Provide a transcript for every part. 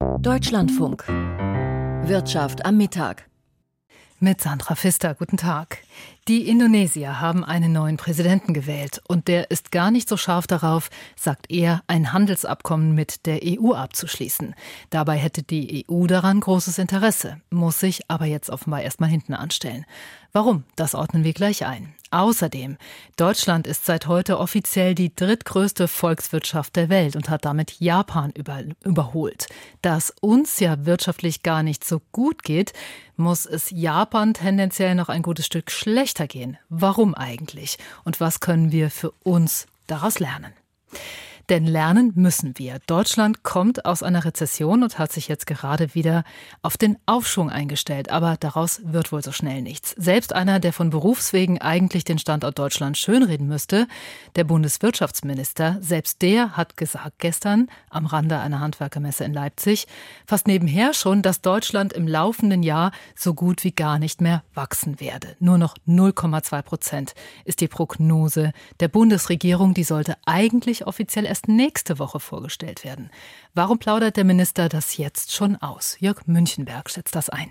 Deutschlandfunk. Wirtschaft am Mittag. Mit Sandra Pfister, guten Tag. Die Indonesier haben einen neuen Präsidenten gewählt und der ist gar nicht so scharf darauf, sagt er, ein Handelsabkommen mit der EU abzuschließen. Dabei hätte die EU daran großes Interesse, muss sich aber jetzt offenbar erstmal hinten anstellen. Warum? Das ordnen wir gleich ein. Außerdem, Deutschland ist seit heute offiziell die drittgrößte Volkswirtschaft der Welt und hat damit Japan über, überholt. Dass uns ja wirtschaftlich gar nicht so gut geht, muss es Japan tendenziell noch ein gutes Stück schlechter gehen. Warum eigentlich? Und was können wir für uns daraus lernen? Denn lernen müssen wir. Deutschland kommt aus einer Rezession und hat sich jetzt gerade wieder auf den Aufschwung eingestellt. Aber daraus wird wohl so schnell nichts. Selbst einer, der von Berufswegen eigentlich den Standort Deutschland schönreden müsste, der Bundeswirtschaftsminister, selbst der hat gesagt gestern am Rande einer Handwerkermesse in Leipzig, fast nebenher schon, dass Deutschland im laufenden Jahr so gut wie gar nicht mehr wachsen werde. Nur noch 0,2 Prozent ist die Prognose der Bundesregierung. Die sollte eigentlich offiziell erst erst nächste Woche vorgestellt werden. Warum plaudert der Minister das jetzt schon aus? Jörg Münchenberg schätzt das ein.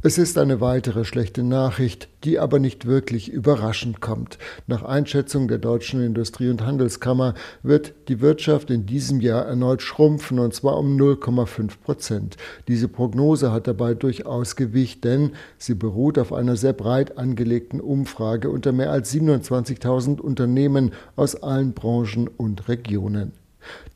Es ist eine weitere schlechte Nachricht, die aber nicht wirklich überraschend kommt. Nach Einschätzung der Deutschen Industrie- und Handelskammer wird die Wirtschaft in diesem Jahr erneut schrumpfen, und zwar um 0,5 Prozent. Diese Prognose hat dabei durchaus Gewicht, denn sie beruht auf einer sehr breit angelegten Umfrage unter mehr als 27.000 Unternehmen aus allen Branchen und Regionen.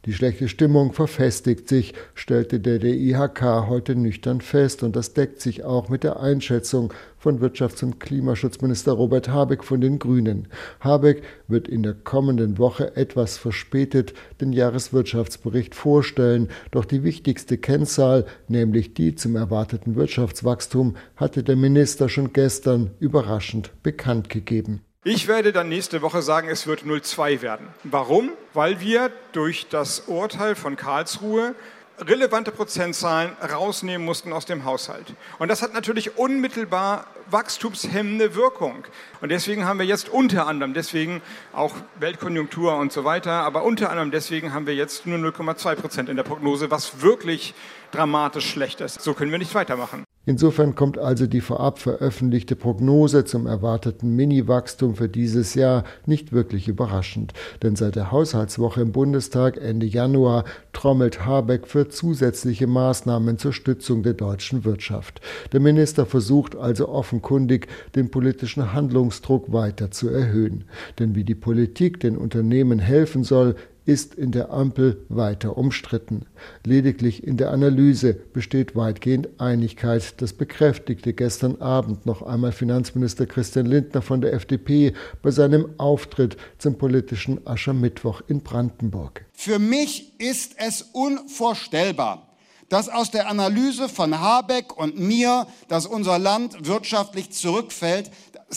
Die schlechte Stimmung verfestigt sich, stellte der DIHK heute nüchtern fest, und das deckt sich auch mit der Einschätzung von Wirtschafts- und Klimaschutzminister Robert Habeck von den Grünen. Habeck wird in der kommenden Woche etwas verspätet den Jahreswirtschaftsbericht vorstellen, doch die wichtigste Kennzahl, nämlich die zum erwarteten Wirtschaftswachstum, hatte der Minister schon gestern überraschend bekannt gegeben. Ich werde dann nächste Woche sagen, es wird 0,2 werden. Warum? Weil wir durch das Urteil von Karlsruhe relevante Prozentzahlen rausnehmen mussten aus dem Haushalt. Und das hat natürlich unmittelbar wachstumshemmende Wirkung. Und deswegen haben wir jetzt unter anderem, deswegen auch Weltkonjunktur und so weiter, aber unter anderem deswegen haben wir jetzt nur 0,2 Prozent in der Prognose, was wirklich dramatisch schlecht ist. So können wir nicht weitermachen. Insofern kommt also die vorab veröffentlichte Prognose zum erwarteten Mini-Wachstum für dieses Jahr nicht wirklich überraschend. Denn seit der Haushaltswoche im Bundestag Ende Januar trommelt Habeck für zusätzliche Maßnahmen zur Stützung der deutschen Wirtschaft. Der Minister versucht also offenkundig, den politischen Handlungsdruck weiter zu erhöhen. Denn wie die Politik den Unternehmen helfen soll, ist in der Ampel weiter umstritten. Lediglich in der Analyse besteht weitgehend Einigkeit. Das bekräftigte gestern Abend noch einmal Finanzminister Christian Lindner von der FDP bei seinem Auftritt zum politischen Aschermittwoch in Brandenburg. Für mich ist es unvorstellbar, dass aus der Analyse von Habeck und mir, dass unser Land wirtschaftlich zurückfällt,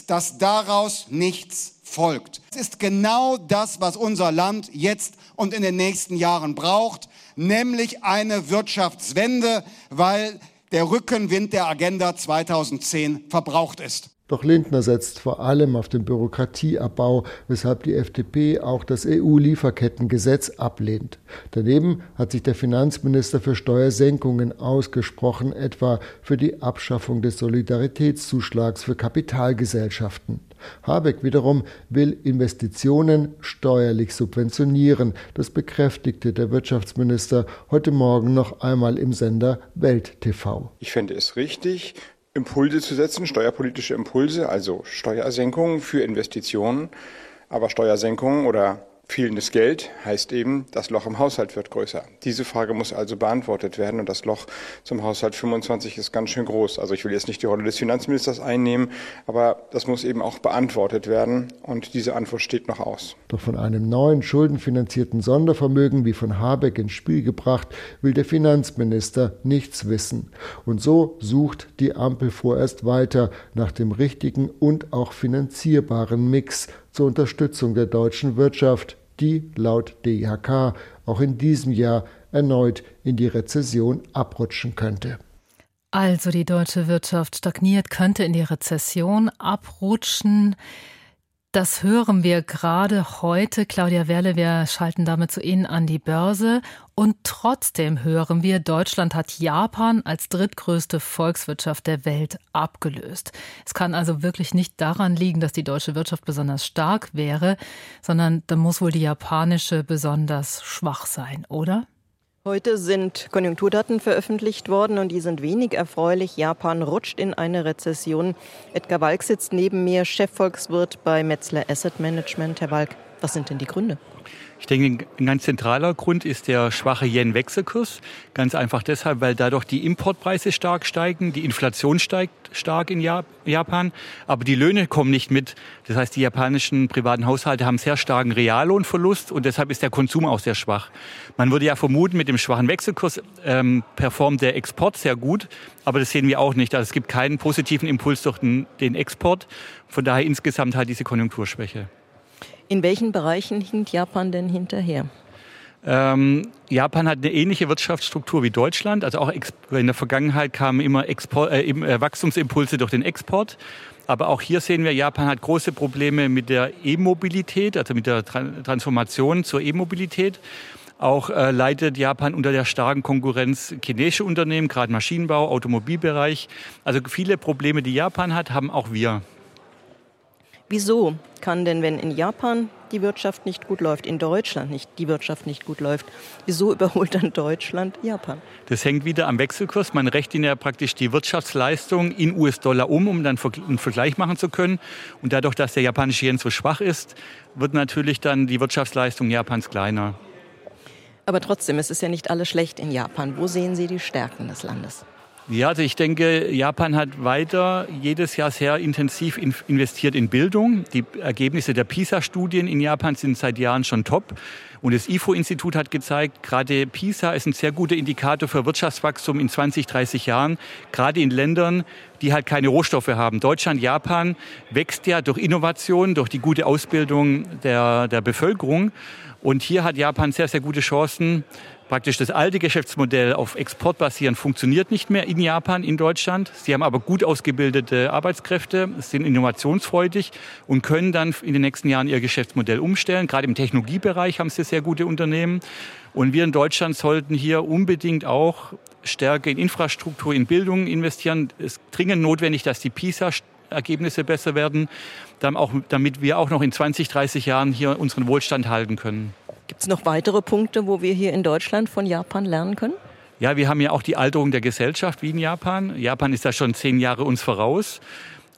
dass daraus nichts folgt. Es ist genau das, was unser Land jetzt und in den nächsten Jahren braucht, nämlich eine Wirtschaftswende, weil der Rückenwind der Agenda 2010 verbraucht ist. Doch Lindner setzt vor allem auf den Bürokratieabbau, weshalb die FDP auch das EU-Lieferkettengesetz ablehnt. Daneben hat sich der Finanzminister für Steuersenkungen ausgesprochen, etwa für die Abschaffung des Solidaritätszuschlags für Kapitalgesellschaften. Habeck wiederum will Investitionen steuerlich subventionieren. Das bekräftigte der Wirtschaftsminister heute Morgen noch einmal im Sender Welt TV. Ich fände es richtig, Impulse zu setzen, steuerpolitische Impulse, also Steuersenkungen für Investitionen, aber Steuersenkungen oder Fehlendes Geld heißt eben, das Loch im Haushalt wird größer. Diese Frage muss also beantwortet werden und das Loch zum Haushalt 25 ist ganz schön groß. Also ich will jetzt nicht die Rolle des Finanzministers einnehmen, aber das muss eben auch beantwortet werden und diese Antwort steht noch aus. Doch von einem neuen schuldenfinanzierten Sondervermögen wie von Habeck ins Spiel gebracht, will der Finanzminister nichts wissen. Und so sucht die Ampel vorerst weiter nach dem richtigen und auch finanzierbaren Mix zur Unterstützung der deutschen Wirtschaft, die laut DIHK auch in diesem Jahr erneut in die Rezession abrutschen könnte. Also die deutsche Wirtschaft stagniert, könnte in die Rezession abrutschen. Das hören wir gerade heute. Claudia Werle, wir schalten damit zu Ihnen an die Börse. Und trotzdem hören wir, Deutschland hat Japan als drittgrößte Volkswirtschaft der Welt abgelöst. Es kann also wirklich nicht daran liegen, dass die deutsche Wirtschaft besonders stark wäre, sondern da muss wohl die japanische besonders schwach sein, oder? Heute sind Konjunkturdaten veröffentlicht worden und die sind wenig erfreulich. Japan rutscht in eine Rezession. Edgar Walk sitzt neben mir, Chefvolkswirt bei Metzler Asset Management. Herr Walk, was sind denn die Gründe? Ich denke, ein ganz zentraler Grund ist der schwache Yen-Wechselkurs. Ganz einfach deshalb, weil dadurch die Importpreise stark steigen, die Inflation steigt stark in Japan, aber die Löhne kommen nicht mit. Das heißt, die japanischen privaten Haushalte haben sehr starken Reallohnverlust und deshalb ist der Konsum auch sehr schwach. Man würde ja vermuten, mit dem schwachen Wechselkurs ähm, performt der Export sehr gut, aber das sehen wir auch nicht. Also es gibt keinen positiven Impuls durch den, den Export. Von daher insgesamt halt diese Konjunkturschwäche. In welchen Bereichen hinkt Japan denn hinterher? Ähm, Japan hat eine ähnliche Wirtschaftsstruktur wie Deutschland. Also auch in der Vergangenheit kamen immer Export, äh, äh, Wachstumsimpulse durch den Export. Aber auch hier sehen wir, Japan hat große Probleme mit der E-Mobilität, also mit der Transformation zur E-Mobilität. Auch äh, leidet Japan unter der starken Konkurrenz chinesische Unternehmen, gerade Maschinenbau, Automobilbereich. Also viele Probleme, die Japan hat, haben auch wir. Wieso kann denn, wenn in Japan die Wirtschaft nicht gut läuft, in Deutschland nicht die Wirtschaft nicht gut läuft, wieso überholt dann Deutschland Japan? Das hängt wieder am Wechselkurs. Man rechnet ja praktisch die Wirtschaftsleistung in US-Dollar um, um dann einen Vergleich machen zu können. Und dadurch, dass der japanische Yen so schwach ist, wird natürlich dann die Wirtschaftsleistung Japans kleiner. Aber trotzdem, es ist ja nicht alles schlecht in Japan. Wo sehen Sie die Stärken des Landes? Ja, also ich denke, Japan hat weiter jedes Jahr sehr intensiv investiert in Bildung. Die Ergebnisse der PISA-Studien in Japan sind seit Jahren schon top. Und das IFO-Institut hat gezeigt, gerade PISA ist ein sehr guter Indikator für Wirtschaftswachstum in 20, 30 Jahren, gerade in Ländern, die halt keine Rohstoffe haben. Deutschland, Japan wächst ja durch Innovation, durch die gute Ausbildung der, der Bevölkerung. Und hier hat Japan sehr, sehr gute Chancen, Praktisch das alte Geschäftsmodell auf Export basieren funktioniert nicht mehr in Japan, in Deutschland. Sie haben aber gut ausgebildete Arbeitskräfte, sind innovationsfreudig und können dann in den nächsten Jahren ihr Geschäftsmodell umstellen. Gerade im Technologiebereich haben sie sehr gute Unternehmen. Und wir in Deutschland sollten hier unbedingt auch stärker in Infrastruktur, in Bildung investieren. Es ist dringend notwendig, dass die PISA Ergebnisse besser werden, damit wir auch noch in 20, 30 Jahren hier unseren Wohlstand halten können. Gibt es noch weitere Punkte, wo wir hier in Deutschland von Japan lernen können? Ja, wir haben ja auch die Alterung der Gesellschaft wie in Japan. Japan ist da schon zehn Jahre uns voraus.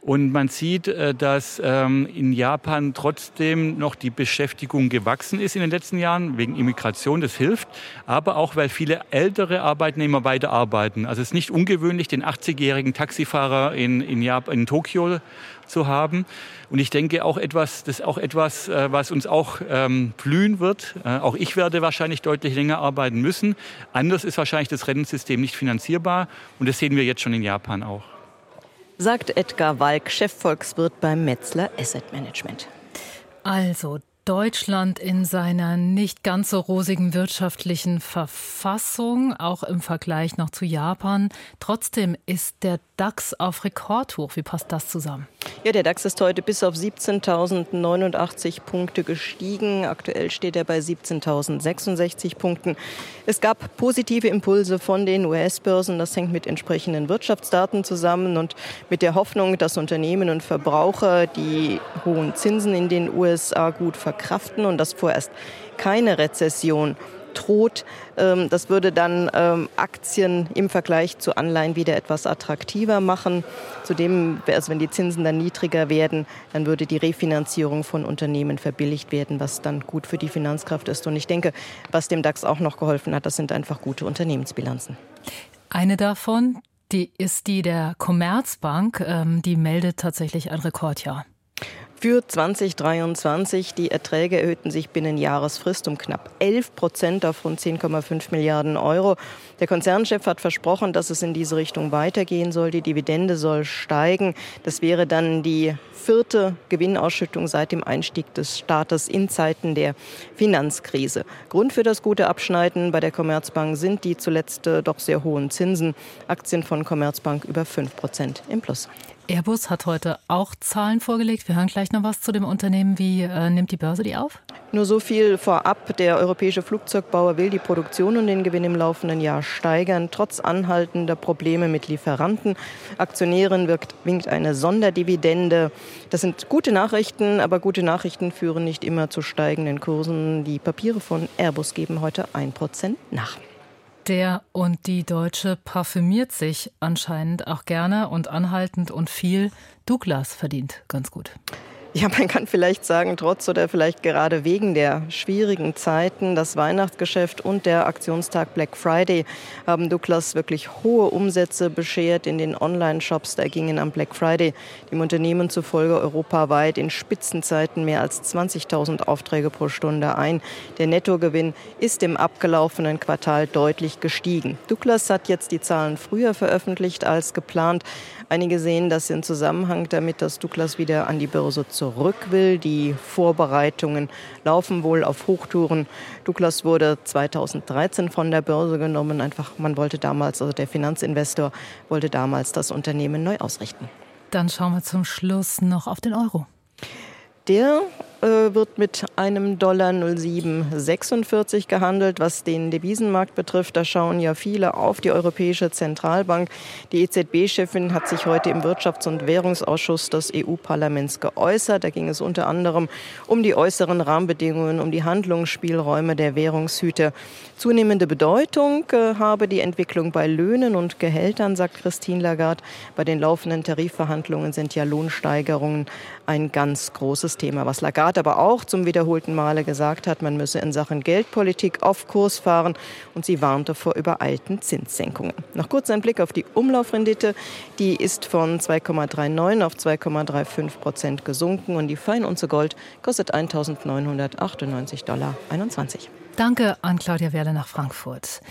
Und man sieht, äh, dass ähm, in Japan trotzdem noch die Beschäftigung gewachsen ist in den letzten Jahren, wegen Immigration, das hilft, aber auch, weil viele ältere Arbeitnehmer weiterarbeiten. Also es ist nicht ungewöhnlich, den 80-jährigen Taxifahrer in, in, Japan, in Tokio zu haben. Und ich denke auch etwas, das ist auch etwas, äh, was uns auch ähm, blühen wird. Äh, auch ich werde wahrscheinlich deutlich länger arbeiten müssen. Anders ist wahrscheinlich das Rentensystem nicht finanzierbar. Und das sehen wir jetzt schon in Japan auch. Sagt Edgar Walk, Chefvolkswirt beim Metzler Asset Management. Also, Deutschland in seiner nicht ganz so rosigen wirtschaftlichen Verfassung, auch im Vergleich noch zu Japan. Trotzdem ist der DAX auf Rekordhoch. Wie passt das zusammen? Ja, der DAX ist heute bis auf 17.089 Punkte gestiegen. Aktuell steht er bei 17.066 Punkten. Es gab positive Impulse von den US-Börsen. Das hängt mit entsprechenden Wirtschaftsdaten zusammen und mit der Hoffnung, dass Unternehmen und Verbraucher die hohen Zinsen in den USA gut verkraften und dass vorerst keine Rezession droht. Ähm, das würde dann ähm, Aktien im Vergleich zu Anleihen wieder etwas attraktiver machen. Zudem, also wenn die Zinsen dann niedriger werden, dann würde die Refinanzierung von Unternehmen verbilligt werden, was dann gut für die Finanzkraft ist. Und ich denke, was dem DAX auch noch geholfen hat, das sind einfach gute Unternehmensbilanzen. Eine davon, die ist die der Commerzbank. Ähm, die meldet tatsächlich ein Rekordjahr. Für 2023 die Erträge erhöhten sich binnen Jahresfrist um knapp 11 Prozent auf rund 10,5 Milliarden Euro. Der Konzernchef hat versprochen, dass es in diese Richtung weitergehen soll. Die Dividende soll steigen. Das wäre dann die vierte Gewinnausschüttung seit dem Einstieg des Staates in Zeiten der Finanzkrise. Grund für das gute Abschneiden bei der Commerzbank sind die zuletzt äh, doch sehr hohen Zinsen. Aktien von Commerzbank über 5 Prozent im Plus. Airbus hat heute auch Zahlen vorgelegt. Wir hören gleich noch was zu dem Unternehmen. Wie äh, nimmt die Börse die auf? Nur so viel vorab. Der europäische Flugzeugbauer will die Produktion und den Gewinn im laufenden Jahr steigern, trotz anhaltender Probleme mit Lieferanten. Aktionären wirkt, winkt eine Sonderdividende. Das sind gute Nachrichten, aber gute Nachrichten führen nicht immer zu steigenden Kursen. Die Papiere von Airbus geben heute 1% nach. Der und die Deutsche parfümiert sich anscheinend auch gerne und anhaltend und viel. Douglas verdient ganz gut. Ja, man kann vielleicht sagen, trotz oder vielleicht gerade wegen der schwierigen Zeiten, das Weihnachtsgeschäft und der Aktionstag Black Friday haben Douglas wirklich hohe Umsätze beschert in den Online-Shops. Da gingen am Black Friday dem Unternehmen zufolge europaweit in Spitzenzeiten mehr als 20.000 Aufträge pro Stunde ein. Der Nettogewinn ist im abgelaufenen Quartal deutlich gestiegen. Douglas hat jetzt die Zahlen früher veröffentlicht als geplant. Einige sehen das in Zusammenhang damit, dass Douglas wieder an die Börse zurück will. Die Vorbereitungen laufen wohl auf Hochtouren. Douglas wurde 2013 von der Börse genommen. Einfach, man wollte damals, also der Finanzinvestor wollte damals das Unternehmen neu ausrichten. Dann schauen wir zum Schluss noch auf den Euro. Der äh, wird mit einem Dollar 0746 gehandelt. Was den Devisenmarkt betrifft, da schauen ja viele auf die Europäische Zentralbank. Die EZB-Chefin hat sich heute im Wirtschafts- und Währungsausschuss des EU-Parlaments geäußert. Da ging es unter anderem um die äußeren Rahmenbedingungen, um die Handlungsspielräume der Währungshüte. Zunehmende Bedeutung äh, habe die Entwicklung bei Löhnen und Gehältern, sagt Christine Lagarde. Bei den laufenden Tarifverhandlungen sind ja Lohnsteigerungen ein ganz großes Thema. Was Lagarde aber auch zum wiederholten Male gesagt hat, man müsse in Sachen Geldpolitik auf Kurs fahren und sie warnte vor übereilten Zinssenkungen. Noch kurz ein Blick auf die Umlaufrendite. Die ist von 2,39 auf 2,35 Prozent gesunken und die Feinunze Gold kostet 1.998,21 Dollar. Danke an Claudia Werle nach Frankfurt.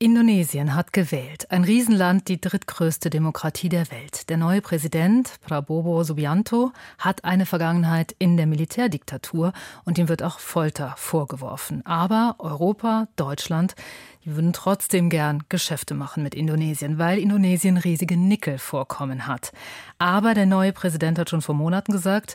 Indonesien hat gewählt. Ein Riesenland, die drittgrößte Demokratie der Welt. Der neue Präsident, Prabowo Subianto, hat eine Vergangenheit in der Militärdiktatur und ihm wird auch Folter vorgeworfen. Aber Europa, Deutschland, die würden trotzdem gern Geschäfte machen mit Indonesien, weil Indonesien riesige Nickelvorkommen hat. Aber der neue Präsident hat schon vor Monaten gesagt,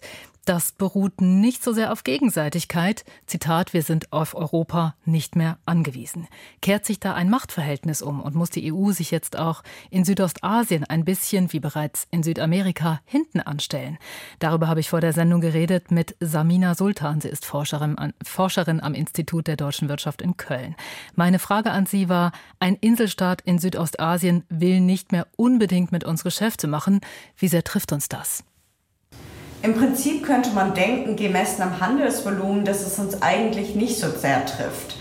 das beruht nicht so sehr auf Gegenseitigkeit. Zitat, wir sind auf Europa nicht mehr angewiesen. Kehrt sich da ein Machtverhältnis um und muss die EU sich jetzt auch in Südostasien ein bisschen wie bereits in Südamerika hinten anstellen? Darüber habe ich vor der Sendung geredet mit Samina Sultan. Sie ist Forscherin, Forscherin am Institut der deutschen Wirtschaft in Köln. Meine Frage an Sie war, ein Inselstaat in Südostasien will nicht mehr unbedingt mit uns Geschäfte machen. Wie sehr trifft uns das? Im Prinzip könnte man denken, gemessen am Handelsvolumen, dass es uns eigentlich nicht so sehr trifft.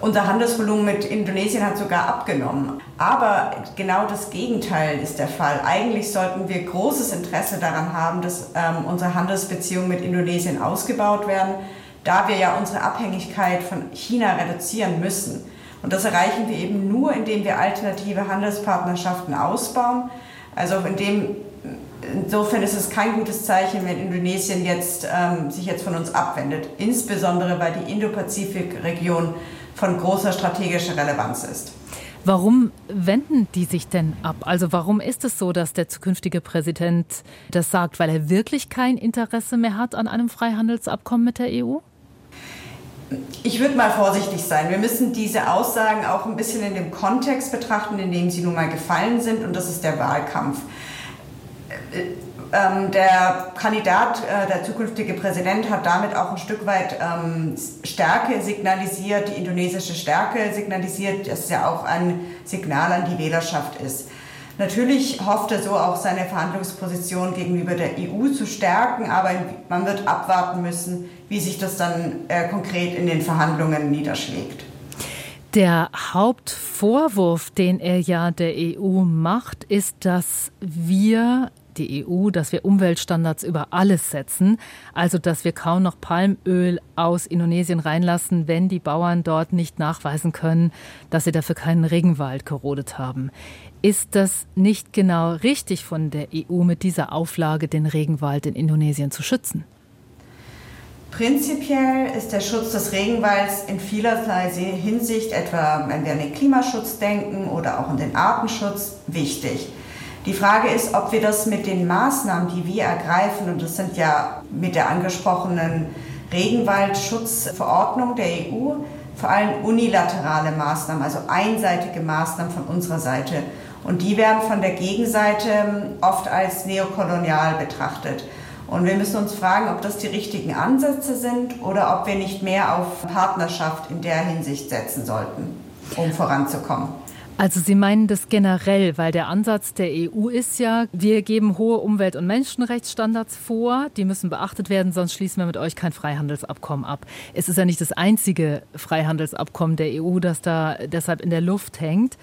Unser Handelsvolumen mit Indonesien hat sogar abgenommen. Aber genau das Gegenteil ist der Fall. Eigentlich sollten wir großes Interesse daran haben, dass ähm, unsere Handelsbeziehungen mit Indonesien ausgebaut werden, da wir ja unsere Abhängigkeit von China reduzieren müssen. Und das erreichen wir eben nur, indem wir alternative Handelspartnerschaften ausbauen. Also indem insofern ist es kein gutes Zeichen, wenn Indonesien jetzt, ähm, sich jetzt von uns abwendet, insbesondere weil die Indo-Pazifik-Region von großer strategischer Relevanz ist. Warum wenden die sich denn ab? Also warum ist es so, dass der zukünftige Präsident das sagt, weil er wirklich kein Interesse mehr hat an einem Freihandelsabkommen mit der EU? Ich würde mal vorsichtig sein. Wir müssen diese Aussagen auch ein bisschen in dem Kontext betrachten, in dem sie nun mal gefallen sind, und das ist der Wahlkampf. Ähm, der Kandidat, äh, der zukünftige Präsident, hat damit auch ein Stück weit ähm, Stärke signalisiert, die indonesische Stärke signalisiert, das ja auch ein Signal an die Wählerschaft ist. Natürlich hofft er so auch seine Verhandlungsposition gegenüber der EU zu stärken, aber man wird abwarten müssen, wie sich das dann äh, konkret in den Verhandlungen niederschlägt. Der Hauptvorwurf, den er ja der EU macht, ist, dass wir die EU, dass wir Umweltstandards über alles setzen, also dass wir kaum noch Palmöl aus Indonesien reinlassen, wenn die Bauern dort nicht nachweisen können, dass sie dafür keinen Regenwald gerodet haben. Ist das nicht genau richtig von der EU mit dieser Auflage, den Regenwald in Indonesien zu schützen? Prinzipiell ist der Schutz des Regenwalds in vielerlei Hinsicht, etwa wenn wir an den Klimaschutz denken oder auch an den Artenschutz, wichtig. Die Frage ist, ob wir das mit den Maßnahmen, die wir ergreifen, und das sind ja mit der angesprochenen Regenwaldschutzverordnung der EU, vor allem unilaterale Maßnahmen, also einseitige Maßnahmen von unserer Seite. Und die werden von der Gegenseite ähm, oft als neokolonial betrachtet. Und wir müssen uns fragen, ob das die richtigen Ansätze sind oder ob wir nicht mehr auf Partnerschaft in der Hinsicht setzen sollten, um voranzukommen. Also Sie meinen das generell, weil der Ansatz der EU ist ja, wir geben hohe Umwelt- und Menschenrechtsstandards vor, die müssen beachtet werden, sonst schließen wir mit euch kein Freihandelsabkommen ab. Es ist ja nicht das einzige Freihandelsabkommen der EU, das da deshalb in der Luft hängt.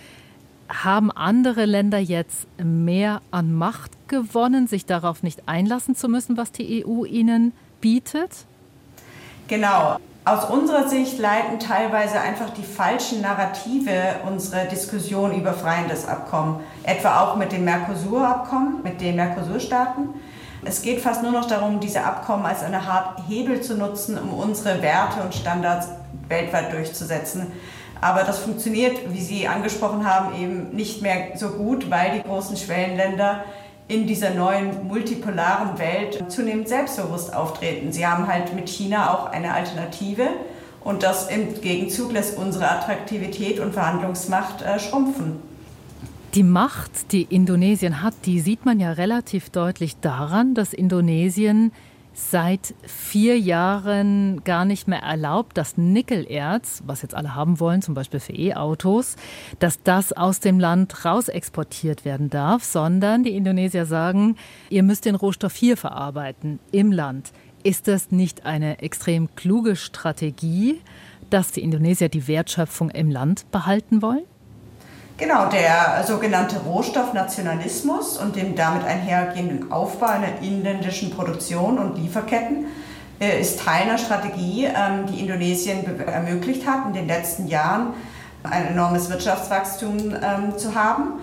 Haben andere Länder jetzt mehr an Macht gewonnen, sich darauf nicht einlassen zu müssen, was die EU ihnen bietet? Genau. Aus unserer Sicht leiten teilweise einfach die falschen Narrative unsere Diskussion über Freihandelsabkommen, etwa auch mit dem Mercosur-Abkommen, mit den Mercosur-Staaten. Es geht fast nur noch darum, diese Abkommen als eine Art Hebel zu nutzen, um unsere Werte und Standards weltweit durchzusetzen. Aber das funktioniert, wie Sie angesprochen haben, eben nicht mehr so gut, weil die großen Schwellenländer in dieser neuen multipolaren Welt zunehmend selbstbewusst auftreten. Sie haben halt mit China auch eine Alternative und das im Gegenzug lässt unsere Attraktivität und Verhandlungsmacht äh, schrumpfen. Die Macht, die Indonesien hat, die sieht man ja relativ deutlich daran, dass Indonesien seit vier Jahren gar nicht mehr erlaubt, dass Nickelerz, was jetzt alle haben wollen, zum Beispiel für E-Autos, dass das aus dem Land raus exportiert werden darf, sondern die Indonesier sagen, ihr müsst den Rohstoff hier verarbeiten, im Land. Ist das nicht eine extrem kluge Strategie, dass die Indonesier die Wertschöpfung im Land behalten wollen? Genau, der sogenannte Rohstoffnationalismus und dem damit einhergehenden Aufbau einer inländischen Produktion und Lieferketten äh, ist Teil einer Strategie, ähm, die Indonesien ermöglicht hat, in den letzten Jahren ein enormes Wirtschaftswachstum ähm, zu haben.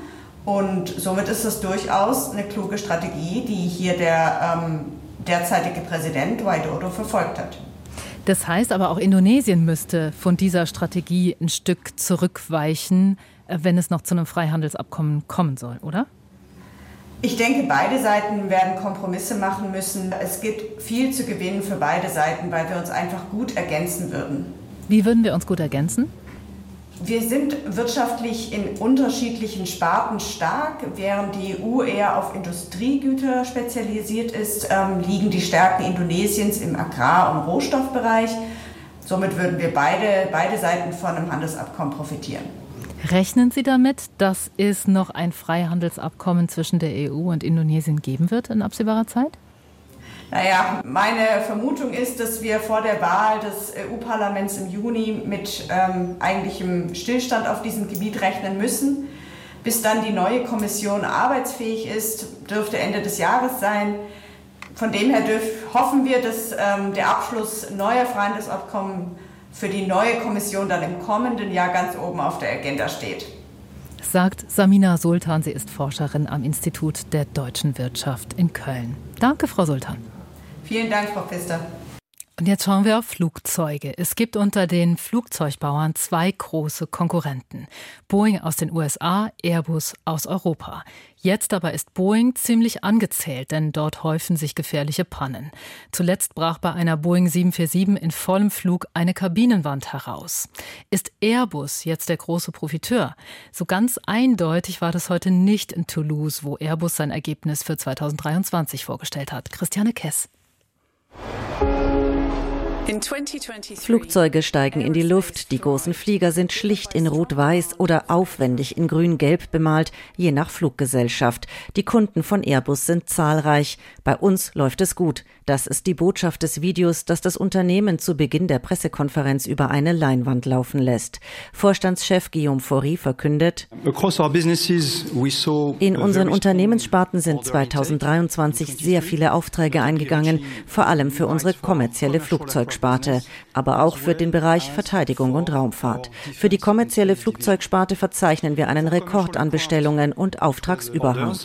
Und somit ist es durchaus eine kluge Strategie, die hier der ähm, derzeitige Präsident Widodo verfolgt hat. Das heißt aber auch Indonesien müsste von dieser Strategie ein Stück zurückweichen, wenn es noch zu einem Freihandelsabkommen kommen soll, oder? Ich denke, beide Seiten werden Kompromisse machen müssen. Es gibt viel zu gewinnen für beide Seiten, weil wir uns einfach gut ergänzen würden. Wie würden wir uns gut ergänzen? Wir sind wirtschaftlich in unterschiedlichen Sparten stark. Während die EU eher auf Industriegüter spezialisiert ist, ähm, liegen die Stärken Indonesiens im Agrar- und Rohstoffbereich. Somit würden wir beide, beide Seiten von einem Handelsabkommen profitieren. Rechnen Sie damit, dass es noch ein Freihandelsabkommen zwischen der EU und Indonesien geben wird in absehbarer Zeit? Naja, meine Vermutung ist, dass wir vor der Wahl des EU-Parlaments im Juni mit ähm, eigentlichem Stillstand auf diesem Gebiet rechnen müssen. Bis dann die neue Kommission arbeitsfähig ist, dürfte Ende des Jahres sein. Von dem her dürf, hoffen wir, dass ähm, der Abschluss neuer Freihandelsabkommen für die neue Kommission dann im kommenden Jahr ganz oben auf der Agenda steht. Sagt Samina Sultan, sie ist Forscherin am Institut der deutschen Wirtschaft in Köln. Danke, Frau Sultan. Vielen Dank, Frau Pfister. Und jetzt schauen wir auf Flugzeuge. Es gibt unter den Flugzeugbauern zwei große Konkurrenten. Boeing aus den USA, Airbus aus Europa. Jetzt aber ist Boeing ziemlich angezählt, denn dort häufen sich gefährliche Pannen. Zuletzt brach bei einer Boeing 747 in vollem Flug eine Kabinenwand heraus. Ist Airbus jetzt der große Profiteur? So ganz eindeutig war das heute nicht in Toulouse, wo Airbus sein Ergebnis für 2023 vorgestellt hat. Christiane Kess. Flugzeuge steigen in die Luft, die großen Flieger sind schlicht in rot-weiß oder aufwendig in grün-gelb bemalt, je nach Fluggesellschaft. Die Kunden von Airbus sind zahlreich. Bei uns läuft es gut. Das ist die Botschaft des Videos, das das Unternehmen zu Beginn der Pressekonferenz über eine Leinwand laufen lässt. Vorstandschef Guillaume Faury verkündet, in unseren Unternehmenssparten sind 2023 sehr viele Aufträge eingegangen, vor allem für unsere kommerzielle Flugzeug Flugzeugsparte, aber auch für den Bereich Verteidigung und Raumfahrt. Für die kommerzielle Flugzeugsparte verzeichnen wir einen Rekord an Bestellungen und Auftragsüberhang.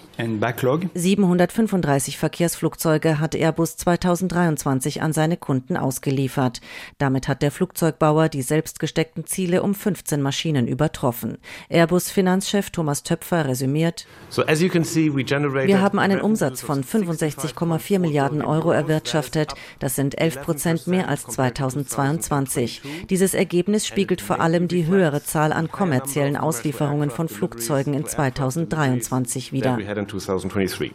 735 Verkehrsflugzeuge hat Airbus 2023 an seine Kunden ausgeliefert. Damit hat der Flugzeugbauer die selbst gesteckten Ziele um 15 Maschinen übertroffen. Airbus-Finanzchef Thomas Töpfer resümiert. Wir haben einen Umsatz von 65,4 Milliarden Euro erwirtschaftet. Das sind 11 Prozent mehr als 2022. Dieses Ergebnis spiegelt vor allem die höhere Zahl an kommerziellen Auslieferungen von Flugzeugen in 2023 wider.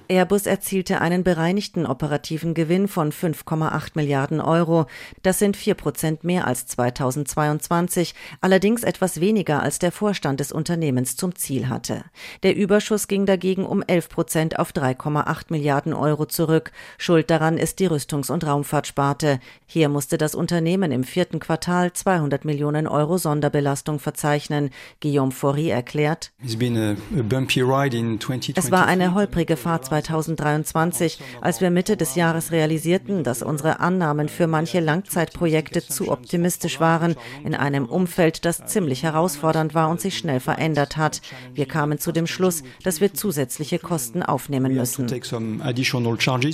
Airbus erzielte einen bereinigten operativen Gewinn von 5,8 Milliarden Euro. Das sind 4 Prozent mehr als 2022, allerdings etwas weniger als der Vorstand des Unternehmens zum Ziel hatte. Der Überschuss ging dagegen um 11 Prozent auf 3,8 Milliarden Euro zurück. Schuld daran ist die Rüstungs- und Raumfahrtsparte. Hier musste das Unternehmen im vierten Quartal 200 Millionen Euro Sonderbelastung verzeichnen. Guillaume Faury erklärt, es war eine holprige Fahrt 2023, als wir Mitte des Jahres realisierten, dass unsere Annahmen für manche Langzeitprojekte zu optimistisch waren, in einem Umfeld, das ziemlich herausfordernd war und sich schnell verändert hat. Wir kamen zu dem Schluss, dass wir zusätzliche Kosten aufnehmen müssen.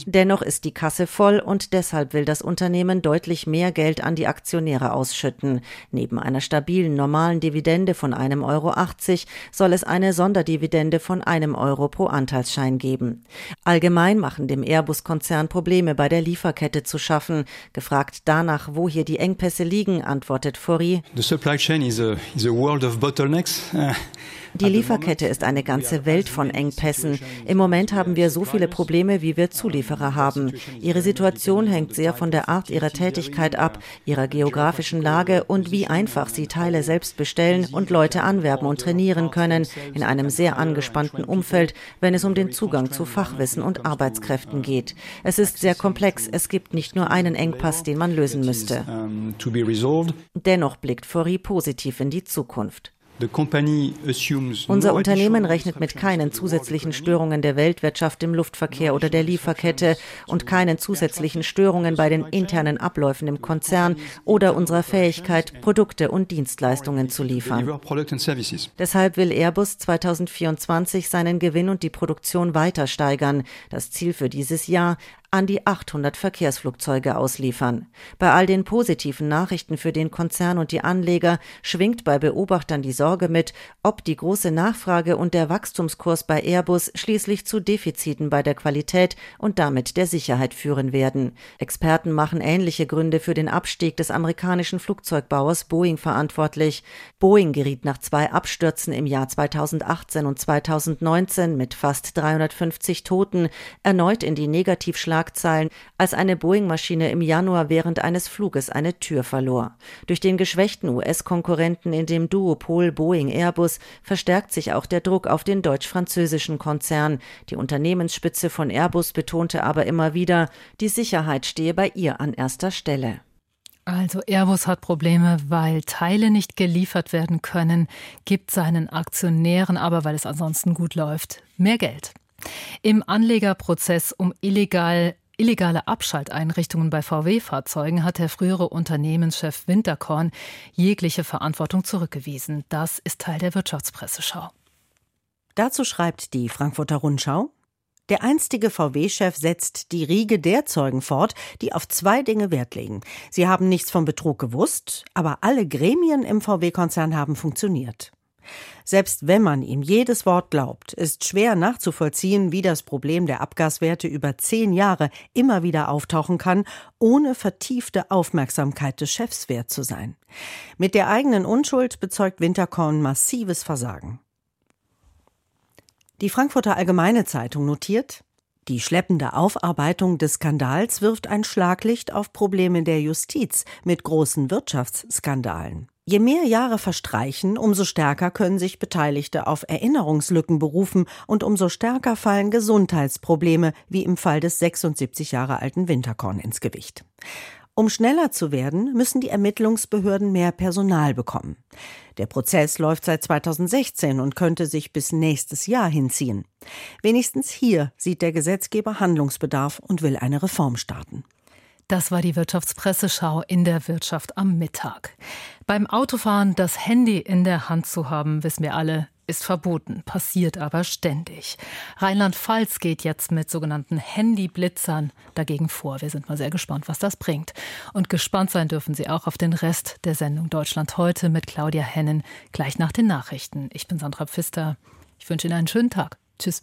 Dennoch ist die Kasse voll und deshalb will das Unternehmen deutlich mehr Geld an die Aktionäre ausschütten. Neben einer stabilen normalen Dividende von einem Euro 80 soll es eine Sonderdividende von einem Euro pro Anteilsschein geben. Allgemein machen dem Airbus-Konzern Probleme bei der Lieferkette zu schaffen. Gefragt danach, wo hier die Engpässe liegen, antwortet Fori. The supply chain is a, is a world of bottlenecks. Die Lieferkette ist eine ganze Welt von Engpässen. Im Moment haben wir so viele Probleme, wie wir Zulieferer haben. Ihre Situation hängt sehr von der Art ihrer Tätigkeit ab, ihrer geografischen Lage und wie einfach sie Teile selbst bestellen und Leute anwerben und trainieren können in einem sehr angespannten Umfeld, wenn es um den Zugang zu Fachwissen und Arbeitskräften geht. Es ist sehr komplex. Es gibt nicht nur einen Engpass, den man lösen müsste. Dennoch blickt Fori positiv in die Zukunft. Unser Unternehmen rechnet mit keinen zusätzlichen Störungen der Weltwirtschaft im Luftverkehr oder der Lieferkette und keinen zusätzlichen Störungen bei den internen Abläufen im Konzern oder unserer Fähigkeit, Produkte und Dienstleistungen zu liefern. Deshalb will Airbus 2024 seinen Gewinn und die Produktion weiter steigern. Das Ziel für dieses Jahr an die 800 Verkehrsflugzeuge ausliefern. Bei all den positiven Nachrichten für den Konzern und die Anleger schwingt bei Beobachtern die Sorge mit, ob die große Nachfrage und der Wachstumskurs bei Airbus schließlich zu Defiziten bei der Qualität und damit der Sicherheit führen werden. Experten machen ähnliche Gründe für den Abstieg des amerikanischen Flugzeugbauers Boeing verantwortlich. Boeing geriet nach zwei Abstürzen im Jahr 2018 und 2019 mit fast 350 Toten erneut in die Negativschlagzeilen Schlagzeilen, als eine Boeing-Maschine im Januar während eines Fluges eine Tür verlor. Durch den geschwächten US-Konkurrenten in dem Duopol Boeing-Airbus verstärkt sich auch der Druck auf den deutsch-französischen Konzern. Die Unternehmensspitze von Airbus betonte aber immer wieder, die Sicherheit stehe bei ihr an erster Stelle. Also Airbus hat Probleme, weil Teile nicht geliefert werden können, gibt seinen Aktionären aber, weil es ansonsten gut läuft, mehr Geld. Im Anlegerprozess um illegal illegale Abschalteinrichtungen bei VW-Fahrzeugen hat der frühere Unternehmenschef Winterkorn jegliche Verantwortung zurückgewiesen. Das ist Teil der Wirtschaftspresseschau. Dazu schreibt die Frankfurter Rundschau. Der einstige VW-Chef setzt die Riege der Zeugen fort, die auf zwei Dinge Wert legen. Sie haben nichts vom Betrug gewusst, aber alle Gremien im VW-Konzern haben funktioniert. Selbst wenn man ihm jedes Wort glaubt, ist schwer nachzuvollziehen, wie das Problem der Abgaswerte über zehn Jahre immer wieder auftauchen kann, ohne vertiefte Aufmerksamkeit des Chefs wert zu sein. Mit der eigenen Unschuld bezeugt Winterkorn massives Versagen. Die Frankfurter Allgemeine Zeitung notiert, die schleppende Aufarbeitung des Skandals wirft ein Schlaglicht auf Probleme der Justiz mit großen Wirtschaftsskandalen. Je mehr Jahre verstreichen, umso stärker können sich Beteiligte auf Erinnerungslücken berufen und umso stärker fallen Gesundheitsprobleme, wie im Fall des 76 Jahre alten Winterkorn ins Gewicht. Um schneller zu werden, müssen die Ermittlungsbehörden mehr Personal bekommen. Der Prozess läuft seit 2016 und könnte sich bis nächstes Jahr hinziehen. Wenigstens hier sieht der Gesetzgeber Handlungsbedarf und will eine Reform starten. Das war die Wirtschaftspresseschau in der Wirtschaft am Mittag. Beim Autofahren das Handy in der Hand zu haben, wissen wir alle, ist verboten, passiert aber ständig. Rheinland-Pfalz geht jetzt mit sogenannten Handyblitzern dagegen vor. Wir sind mal sehr gespannt, was das bringt. Und gespannt sein dürfen Sie auch auf den Rest der Sendung Deutschland heute mit Claudia Hennen gleich nach den Nachrichten. Ich bin Sandra Pfister. Ich wünsche Ihnen einen schönen Tag. Tschüss.